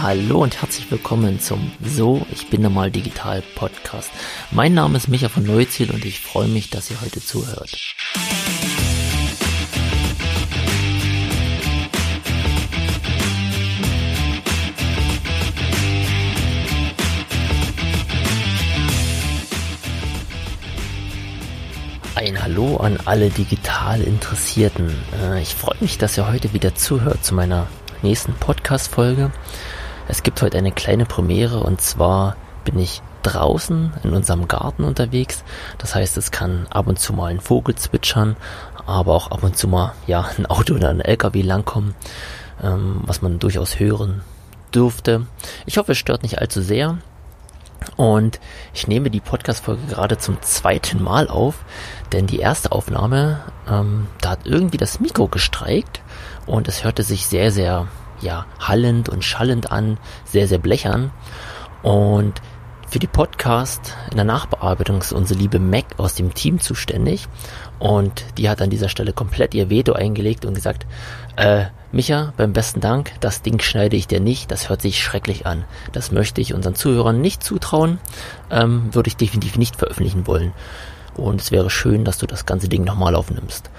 Hallo und herzlich willkommen zum So, ich bin einmal digital Podcast. Mein Name ist Micha von Neuziel und ich freue mich, dass ihr heute zuhört. Ein Hallo an alle digital Interessierten. Äh, ich freue mich, dass ihr heute wieder zuhört zu meiner nächsten Podcast-Folge. Es gibt heute eine kleine Premiere und zwar bin ich draußen in unserem Garten unterwegs. Das heißt, es kann ab und zu mal ein Vogel zwitschern, aber auch ab und zu mal ja ein Auto oder ein LKW langkommen, ähm, was man durchaus hören dürfte. Ich hoffe, es stört nicht allzu sehr. Und ich nehme die Podcast-Folge gerade zum zweiten Mal auf, denn die erste Aufnahme, ähm, da hat irgendwie das Mikro gestreikt und es hörte sich sehr, sehr ja, hallend und schallend an, sehr, sehr blechern. Und für die Podcast in der Nachbearbeitung ist unsere liebe Mac aus dem Team zuständig. Und die hat an dieser Stelle komplett ihr Veto eingelegt und gesagt, äh, Micha, beim besten Dank, das Ding schneide ich dir nicht, das hört sich schrecklich an. Das möchte ich unseren Zuhörern nicht zutrauen, ähm, würde ich definitiv nicht veröffentlichen wollen. Und es wäre schön, dass du das ganze Ding nochmal aufnimmst.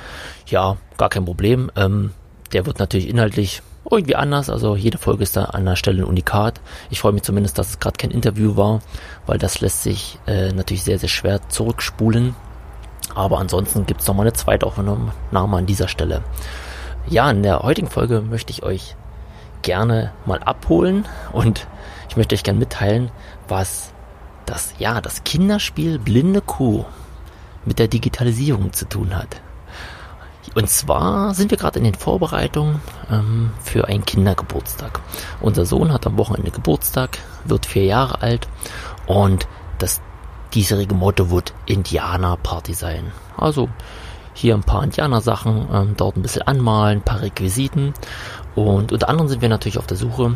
Ja, gar kein Problem. Ähm, der wird natürlich inhaltlich irgendwie anders. Also jede Folge ist da an einer Stelle ein Unikat. Ich freue mich zumindest, dass es gerade kein Interview war, weil das lässt sich äh, natürlich sehr, sehr schwer zurückspulen. Aber ansonsten gibt es nochmal eine Zweitaufnahme an dieser Stelle. Ja, in der heutigen Folge möchte ich euch gerne mal abholen und ich möchte euch gerne mitteilen, was das, ja, das Kinderspiel Blinde Kuh mit der Digitalisierung zu tun hat. Und zwar sind wir gerade in den Vorbereitungen ähm, für einen Kindergeburtstag. Unser Sohn hat am Wochenende Geburtstag, wird vier Jahre alt und das diesjährige Motto wird Indianer Party sein. Also hier ein paar Indianer-Sachen, ähm, dort ein bisschen anmalen, ein paar Requisiten und unter anderem sind wir natürlich auf der Suche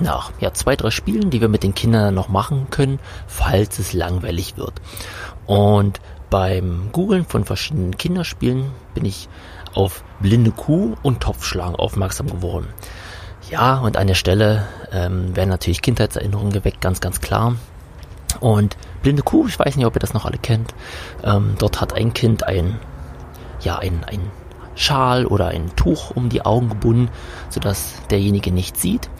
nach ja, zwei, drei Spielen, die wir mit den Kindern noch machen können, falls es langweilig wird. Und beim Googlen von verschiedenen Kinderspielen bin ich auf blinde Kuh und Topfschlagen aufmerksam geworden. Ja, und an der Stelle ähm, werden natürlich Kindheitserinnerungen geweckt, ganz, ganz klar. Und blinde Kuh, ich weiß nicht, ob ihr das noch alle kennt. Ähm, dort hat ein Kind ein, ja, ein, ein Schal oder ein Tuch um die Augen gebunden, sodass derjenige nicht sieht.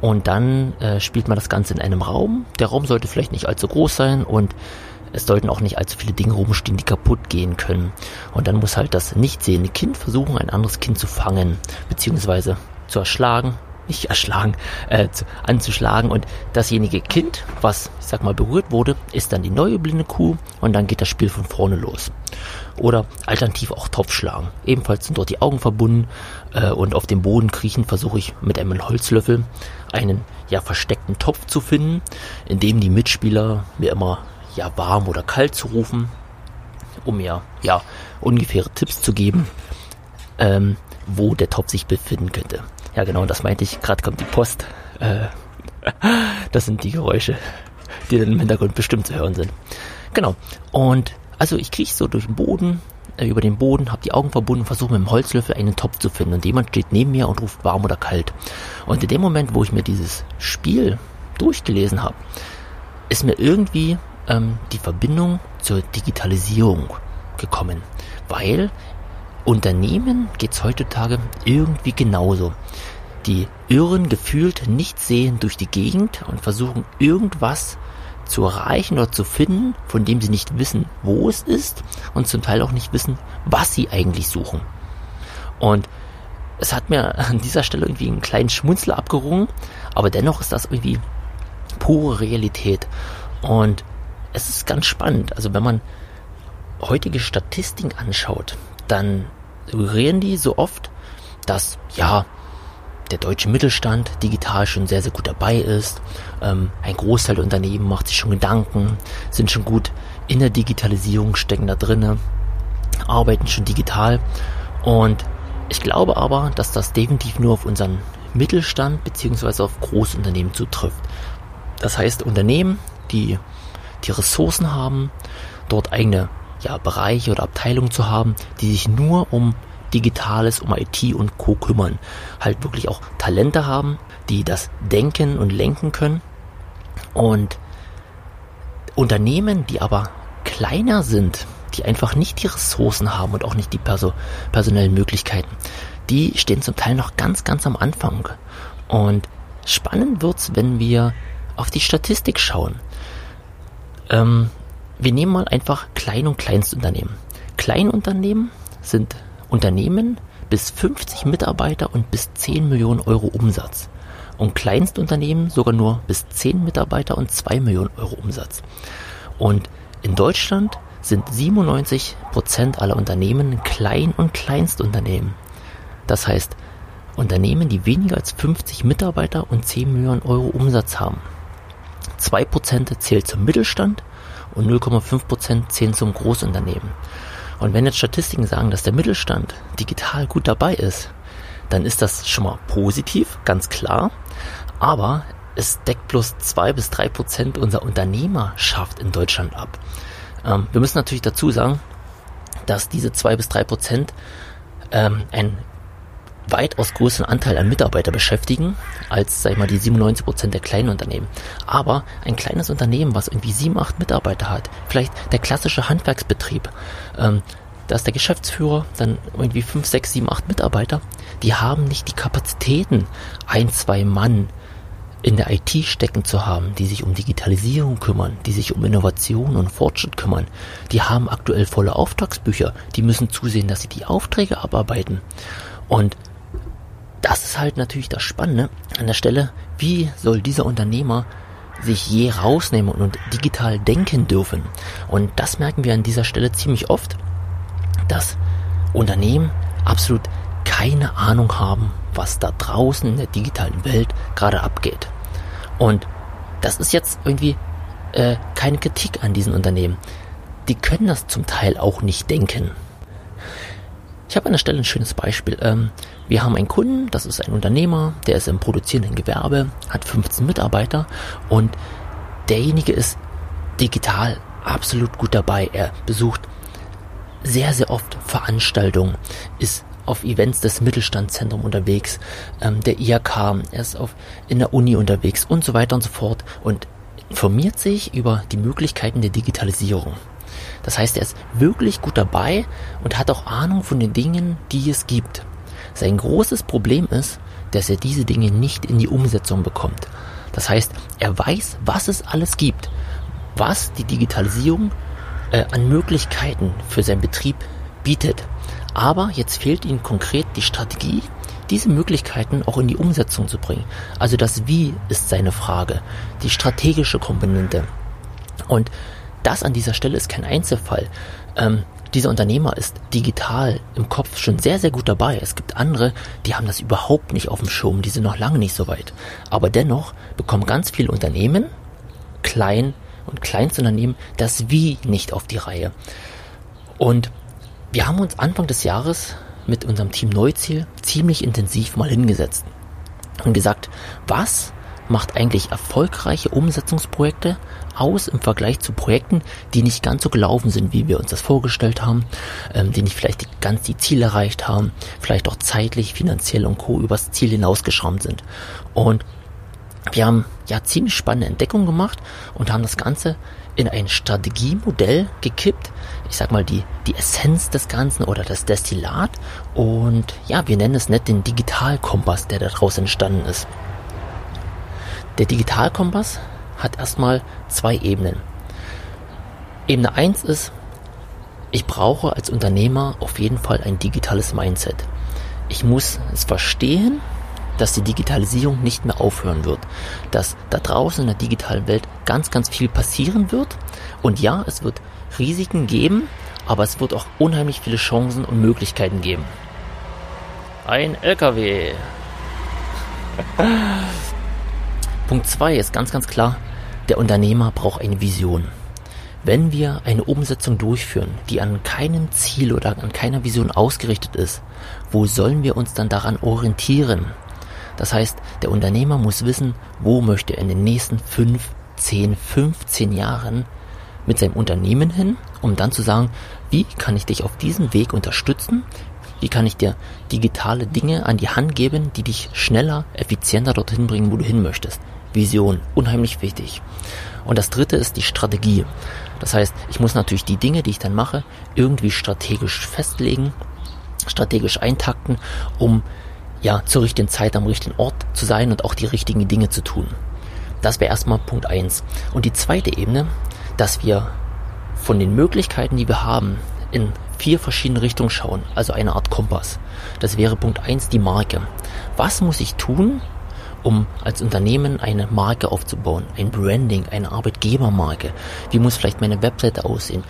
Und dann äh, spielt man das Ganze in einem Raum. Der Raum sollte vielleicht nicht allzu groß sein und es sollten auch nicht allzu viele Dinge rumstehen, die kaputt gehen können. Und dann muss halt das nicht sehende Kind versuchen, ein anderes Kind zu fangen, beziehungsweise zu erschlagen, nicht erschlagen, äh, zu, anzuschlagen. Und dasjenige Kind, was, ich sag mal, berührt wurde, ist dann die neue blinde Kuh und dann geht das Spiel von vorne los. Oder alternativ auch Topfschlagen. Ebenfalls sind dort die Augen verbunden äh, und auf dem Boden kriechen versuche ich mit einem Holzlöffel einen ja versteckten Topf zu finden, in dem die Mitspieler mir immer ja warm oder kalt zu rufen, um mir ja ungefähre Tipps zu geben, ähm, wo der Topf sich befinden könnte. Ja genau, das meinte ich. Gerade kommt die Post. Äh, das sind die Geräusche, die dann im Hintergrund bestimmt zu hören sind. Genau. Und also ich kriege so durch den Boden, äh, über den Boden, habe die Augen verbunden, versuche mit dem Holzlöffel einen Topf zu finden. Und jemand steht neben mir und ruft warm oder kalt. Und in dem Moment, wo ich mir dieses Spiel durchgelesen habe, ist mir irgendwie ähm, die Verbindung zur Digitalisierung gekommen, weil Unternehmen geht's heutzutage irgendwie genauso. Die irren gefühlt nicht sehen durch die Gegend und versuchen irgendwas zu erreichen oder zu finden, von dem sie nicht wissen, wo es ist und zum Teil auch nicht wissen, was sie eigentlich suchen. Und es hat mir an dieser Stelle irgendwie einen kleinen Schmunzler abgerungen, aber dennoch ist das irgendwie pure Realität. Und es ist ganz spannend. Also wenn man heutige Statistiken anschaut, dann suggerieren die so oft, dass ja der deutsche Mittelstand digital schon sehr, sehr gut dabei ist. Ähm, ein Großteil der Unternehmen macht sich schon Gedanken, sind schon gut in der Digitalisierung, stecken da drinnen, arbeiten schon digital. Und ich glaube aber, dass das definitiv nur auf unseren Mittelstand beziehungsweise auf Großunternehmen zutrifft. Das heißt, Unternehmen, die die Ressourcen haben, dort eigene ja, Bereiche oder Abteilungen zu haben, die sich nur um Digitales, um IT und Co. kümmern. Halt wirklich auch Talente haben, die das denken und lenken können. Und Unternehmen, die aber kleiner sind, die einfach nicht die Ressourcen haben und auch nicht die perso personellen Möglichkeiten, die stehen zum Teil noch ganz, ganz am Anfang. Und spannend wird's, wenn wir auf die Statistik schauen. Ähm, wir nehmen mal einfach Klein- und Kleinstunternehmen. Kleinunternehmen sind Unternehmen bis 50 Mitarbeiter und bis 10 Millionen Euro Umsatz. Und Kleinstunternehmen sogar nur bis 10 Mitarbeiter und 2 Millionen Euro Umsatz. Und in Deutschland sind 97 Prozent aller Unternehmen Klein- und Kleinstunternehmen. Das heißt, Unternehmen, die weniger als 50 Mitarbeiter und 10 Millionen Euro Umsatz haben. 2% zählt zum Mittelstand und 0,5% zählen zum Großunternehmen. Und wenn jetzt Statistiken sagen, dass der Mittelstand digital gut dabei ist, dann ist das schon mal positiv, ganz klar. Aber es deckt bloß 2 bis 3% unserer Unternehmerschaft in Deutschland ab. Ähm, wir müssen natürlich dazu sagen, dass diese 2 bis 3% ähm, ein weitaus größeren Anteil an Mitarbeiter beschäftigen, als, sag ich mal, die 97 Prozent der kleinen Unternehmen. Aber ein kleines Unternehmen, was irgendwie sieben, acht Mitarbeiter hat, vielleicht der klassische Handwerksbetrieb, ähm, da ist der Geschäftsführer, dann irgendwie fünf, sechs, sieben, acht Mitarbeiter, die haben nicht die Kapazitäten, ein, zwei Mann in der IT stecken zu haben, die sich um Digitalisierung kümmern, die sich um Innovation und Fortschritt kümmern. Die haben aktuell volle Auftragsbücher, die müssen zusehen, dass sie die Aufträge abarbeiten. Und das ist halt natürlich das Spannende an der Stelle. Wie soll dieser Unternehmer sich je rausnehmen und digital denken dürfen? Und das merken wir an dieser Stelle ziemlich oft, dass Unternehmen absolut keine Ahnung haben, was da draußen in der digitalen Welt gerade abgeht. Und das ist jetzt irgendwie äh, keine Kritik an diesen Unternehmen. Die können das zum Teil auch nicht denken. Ich habe an der Stelle ein schönes Beispiel. Ähm, wir haben einen Kunden, das ist ein Unternehmer, der ist im produzierenden Gewerbe, hat 15 Mitarbeiter und derjenige ist digital absolut gut dabei. Er besucht sehr, sehr oft Veranstaltungen, ist auf Events des Mittelstandszentrums unterwegs, ähm, der IHK, er ist auf, in der Uni unterwegs und so weiter und so fort und informiert sich über die Möglichkeiten der Digitalisierung. Das heißt, er ist wirklich gut dabei und hat auch Ahnung von den Dingen, die es gibt. Sein großes Problem ist, dass er diese Dinge nicht in die Umsetzung bekommt. Das heißt, er weiß, was es alles gibt, was die Digitalisierung äh, an Möglichkeiten für seinen Betrieb bietet. Aber jetzt fehlt ihm konkret die Strategie, diese Möglichkeiten auch in die Umsetzung zu bringen. Also das Wie ist seine Frage, die strategische Komponente. Und das an dieser Stelle ist kein Einzelfall. Ähm, dieser Unternehmer ist digital im Kopf schon sehr, sehr gut dabei. Es gibt andere, die haben das überhaupt nicht auf dem Schirm, die sind noch lange nicht so weit. Aber dennoch bekommen ganz viele Unternehmen, klein und Kleinstunternehmen, das Wie nicht auf die Reihe. Und wir haben uns Anfang des Jahres mit unserem Team Neuziel ziemlich intensiv mal hingesetzt und gesagt, was macht eigentlich erfolgreiche Umsetzungsprojekte aus im Vergleich zu Projekten, die nicht ganz so gelaufen sind, wie wir uns das vorgestellt haben, ähm, die nicht vielleicht die, ganz die Ziele erreicht haben, vielleicht auch zeitlich, finanziell und co. übers Ziel hinausgeschraubt sind. Und wir haben ja ziemlich spannende Entdeckungen gemacht und haben das Ganze in ein Strategiemodell gekippt. Ich sag mal die, die Essenz des Ganzen oder das Destillat. Und ja, wir nennen es nicht den Digitalkompass, der daraus entstanden ist. Der Digitalkompass hat erstmal zwei Ebenen. Ebene 1 ist, ich brauche als Unternehmer auf jeden Fall ein digitales Mindset. Ich muss es verstehen, dass die Digitalisierung nicht mehr aufhören wird, dass da draußen in der digitalen Welt ganz, ganz viel passieren wird. Und ja, es wird Risiken geben, aber es wird auch unheimlich viele Chancen und Möglichkeiten geben. Ein LKW. Punkt 2 ist ganz, ganz klar, der Unternehmer braucht eine Vision. Wenn wir eine Umsetzung durchführen, die an keinem Ziel oder an keiner Vision ausgerichtet ist, wo sollen wir uns dann daran orientieren? Das heißt, der Unternehmer muss wissen, wo möchte er in den nächsten 5, 10, 15 Jahren mit seinem Unternehmen hin, um dann zu sagen, wie kann ich dich auf diesem Weg unterstützen? Wie kann ich dir digitale Dinge an die Hand geben, die dich schneller, effizienter dorthin bringen, wo du hin möchtest? Vision, unheimlich wichtig. Und das dritte ist die Strategie. Das heißt, ich muss natürlich die Dinge, die ich dann mache, irgendwie strategisch festlegen, strategisch eintakten, um ja zur richtigen Zeit am richtigen Ort zu sein und auch die richtigen Dinge zu tun. Das wäre erstmal Punkt eins. Und die zweite Ebene, dass wir von den Möglichkeiten, die wir haben, in vier verschiedene Richtungen schauen, also eine Art Kompass. Das wäre Punkt eins die Marke. Was muss ich tun, um als Unternehmen eine Marke aufzubauen, ein Branding, eine Arbeitgebermarke? Wie muss vielleicht meine Webseite aussehen?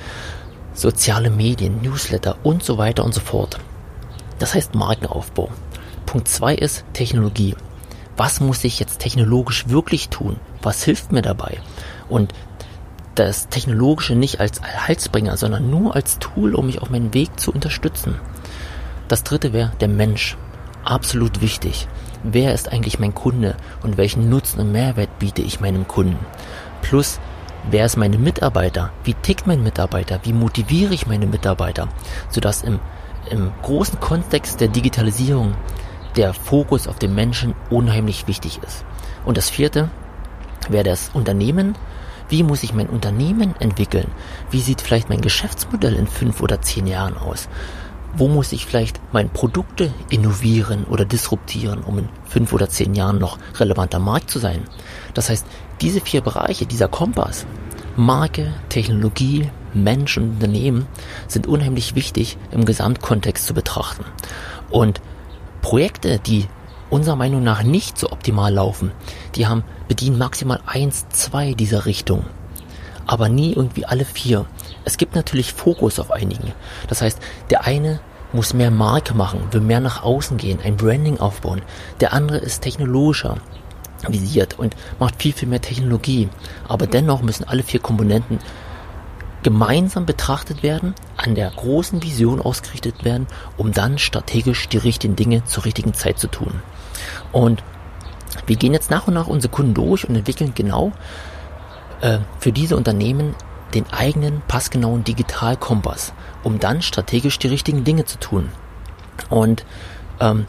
Soziale Medien, Newsletter und so weiter und so fort. Das heißt Markenaufbau. Punkt zwei ist Technologie. Was muss ich jetzt technologisch wirklich tun? Was hilft mir dabei? Und das Technologische nicht als Halsbringer, sondern nur als Tool, um mich auf meinen Weg zu unterstützen. Das dritte wäre der Mensch. Absolut wichtig. Wer ist eigentlich mein Kunde und welchen Nutzen und Mehrwert biete ich meinem Kunden? Plus, wer ist meine Mitarbeiter? Wie tickt mein Mitarbeiter? Wie motiviere ich meine Mitarbeiter? Sodass im, im großen Kontext der Digitalisierung der Fokus auf den Menschen unheimlich wichtig ist. Und das vierte wäre das Unternehmen wie muss ich mein Unternehmen entwickeln? Wie sieht vielleicht mein Geschäftsmodell in fünf oder zehn Jahren aus? Wo muss ich vielleicht meine Produkte innovieren oder disruptieren, um in fünf oder zehn Jahren noch relevanter Markt zu sein? Das heißt, diese vier Bereiche, dieser Kompass, Marke, Technologie, Mensch und Unternehmen sind unheimlich wichtig im Gesamtkontext zu betrachten. Und Projekte, die unserer Meinung nach nicht so optimal laufen. Die haben bedienen maximal eins, zwei dieser Richtungen. Aber nie irgendwie alle vier. Es gibt natürlich Fokus auf einigen. Das heißt, der eine muss mehr Marke machen, will mehr nach außen gehen, ein Branding aufbauen. Der andere ist technologischer visiert und macht viel, viel mehr Technologie. Aber dennoch müssen alle vier Komponenten gemeinsam betrachtet werden, an der großen Vision ausgerichtet werden, um dann strategisch die richtigen Dinge zur richtigen Zeit zu tun. Und wir gehen jetzt nach und nach unsere Kunden durch und entwickeln genau äh, für diese Unternehmen den eigenen passgenauen Digitalkompass, um dann strategisch die richtigen Dinge zu tun. Und ähm,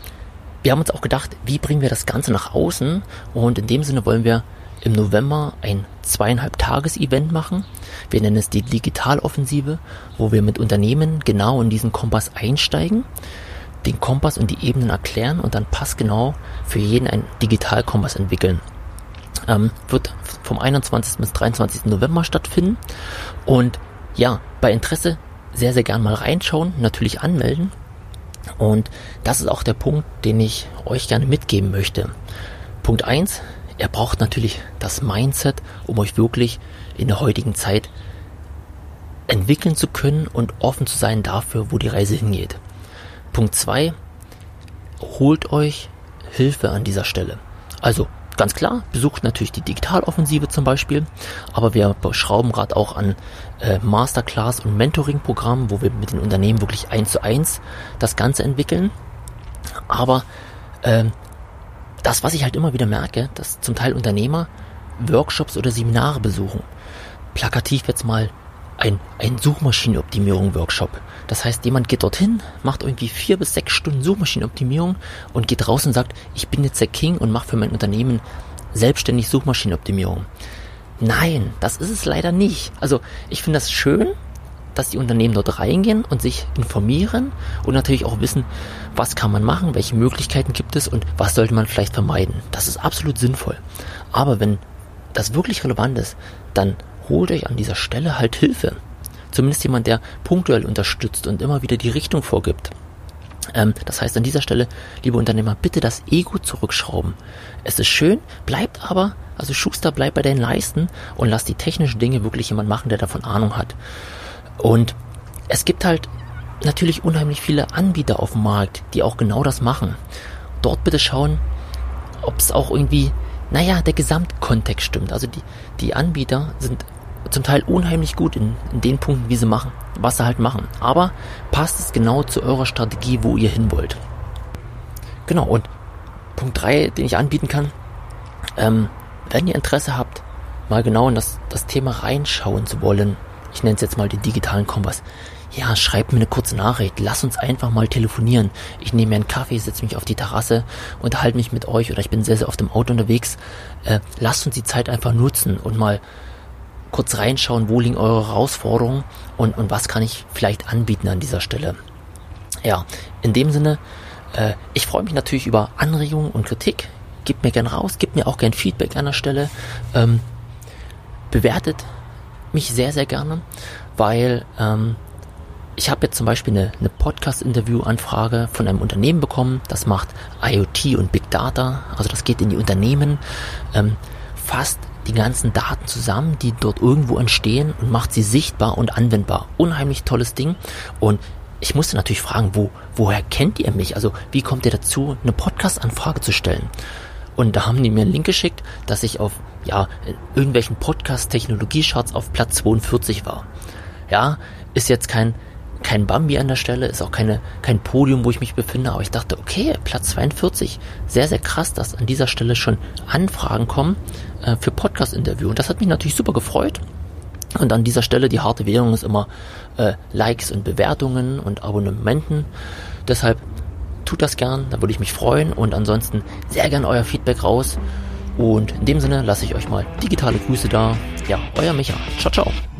wir haben uns auch gedacht, wie bringen wir das Ganze nach außen? Und in dem Sinne wollen wir im November ein zweieinhalb Tages-Event machen. Wir nennen es die Digitaloffensive, wo wir mit Unternehmen genau in diesen Kompass einsteigen den Kompass und die Ebenen erklären und dann passgenau für jeden einen Digitalkompass entwickeln. Ähm, wird vom 21. bis 23. November stattfinden. Und ja, bei Interesse sehr, sehr gern mal reinschauen, natürlich anmelden. Und das ist auch der Punkt, den ich euch gerne mitgeben möchte. Punkt eins: ihr braucht natürlich das Mindset, um euch wirklich in der heutigen Zeit entwickeln zu können und offen zu sein dafür, wo die Reise hingeht. Punkt zwei: holt euch Hilfe an dieser Stelle. Also ganz klar, besucht natürlich die Digitaloffensive zum Beispiel, aber wir schrauben gerade auch an äh, Masterclass und Mentoring-Programmen, wo wir mit den Unternehmen wirklich eins zu eins das Ganze entwickeln. Aber äh, das, was ich halt immer wieder merke, dass zum Teil Unternehmer Workshops oder Seminare besuchen. Plakativ jetzt mal ein, ein Suchmaschinenoptimierung-Workshop. Das heißt, jemand geht dorthin, macht irgendwie vier bis sechs Stunden Suchmaschinenoptimierung und geht raus und sagt, ich bin jetzt der King und mache für mein Unternehmen selbstständig Suchmaschinenoptimierung. Nein, das ist es leider nicht. Also ich finde das schön, dass die Unternehmen dort reingehen und sich informieren und natürlich auch wissen, was kann man machen, welche Möglichkeiten gibt es und was sollte man vielleicht vermeiden. Das ist absolut sinnvoll. Aber wenn das wirklich relevant ist, dann holt euch an dieser Stelle halt Hilfe. Zumindest jemand, der punktuell unterstützt und immer wieder die Richtung vorgibt. Ähm, das heißt an dieser Stelle, liebe Unternehmer, bitte das Ego zurückschrauben. Es ist schön, bleibt aber, also Schuster, bleib bei deinen Leisten und lass die technischen Dinge wirklich jemand machen, der davon Ahnung hat. Und es gibt halt natürlich unheimlich viele Anbieter auf dem Markt, die auch genau das machen. Dort bitte schauen, ob es auch irgendwie, naja, der Gesamtkontext stimmt. Also die, die Anbieter sind zum Teil unheimlich gut in, in den Punkten, wie sie machen, was sie halt machen. Aber passt es genau zu eurer Strategie, wo ihr hin wollt. Genau, und Punkt 3, den ich anbieten kann, ähm, wenn ihr Interesse habt, mal genau in das, das Thema reinschauen zu wollen, ich nenne es jetzt mal den digitalen Kompass, ja, schreibt mir eine kurze Nachricht, lass uns einfach mal telefonieren. Ich nehme mir einen Kaffee, setze mich auf die Terrasse, unterhalte mich mit euch oder ich bin sehr, sehr oft im Auto unterwegs. Äh, lasst uns die Zeit einfach nutzen und mal kurz reinschauen, wo liegen eure Herausforderungen und, und was kann ich vielleicht anbieten an dieser Stelle. Ja, in dem Sinne, äh, ich freue mich natürlich über Anregungen und Kritik. Gebt mir gern raus, gebt mir auch gern Feedback an der Stelle. Ähm, bewertet mich sehr, sehr gerne, weil ähm, ich habe jetzt zum Beispiel eine, eine Podcast-Interview-Anfrage von einem Unternehmen bekommen, das macht IoT und Big Data, also das geht in die Unternehmen, ähm, fasst die ganzen Daten zusammen, die dort irgendwo entstehen und macht sie sichtbar und anwendbar. Unheimlich tolles Ding und ich musste natürlich fragen, wo, woher kennt ihr mich? Also wie kommt ihr dazu, eine Podcast-Anfrage zu stellen? Und da haben die mir einen Link geschickt, dass ich auf ja, irgendwelchen Podcast-Technologie-Charts auf Platz 42 war. Ja, ist jetzt kein, kein Bambi an der Stelle, ist auch keine, kein Podium, wo ich mich befinde, aber ich dachte, okay, Platz 42, sehr, sehr krass, dass an dieser Stelle schon Anfragen kommen äh, für Podcast-Interview. Und das hat mich natürlich super gefreut. Und an dieser Stelle die harte Währung ist immer äh, Likes und Bewertungen und Abonnementen. Deshalb tut das gern, da würde ich mich freuen. Und ansonsten sehr gern euer Feedback raus. Und in dem Sinne lasse ich euch mal digitale Grüße da. Ja, euer Micha. Ciao, ciao.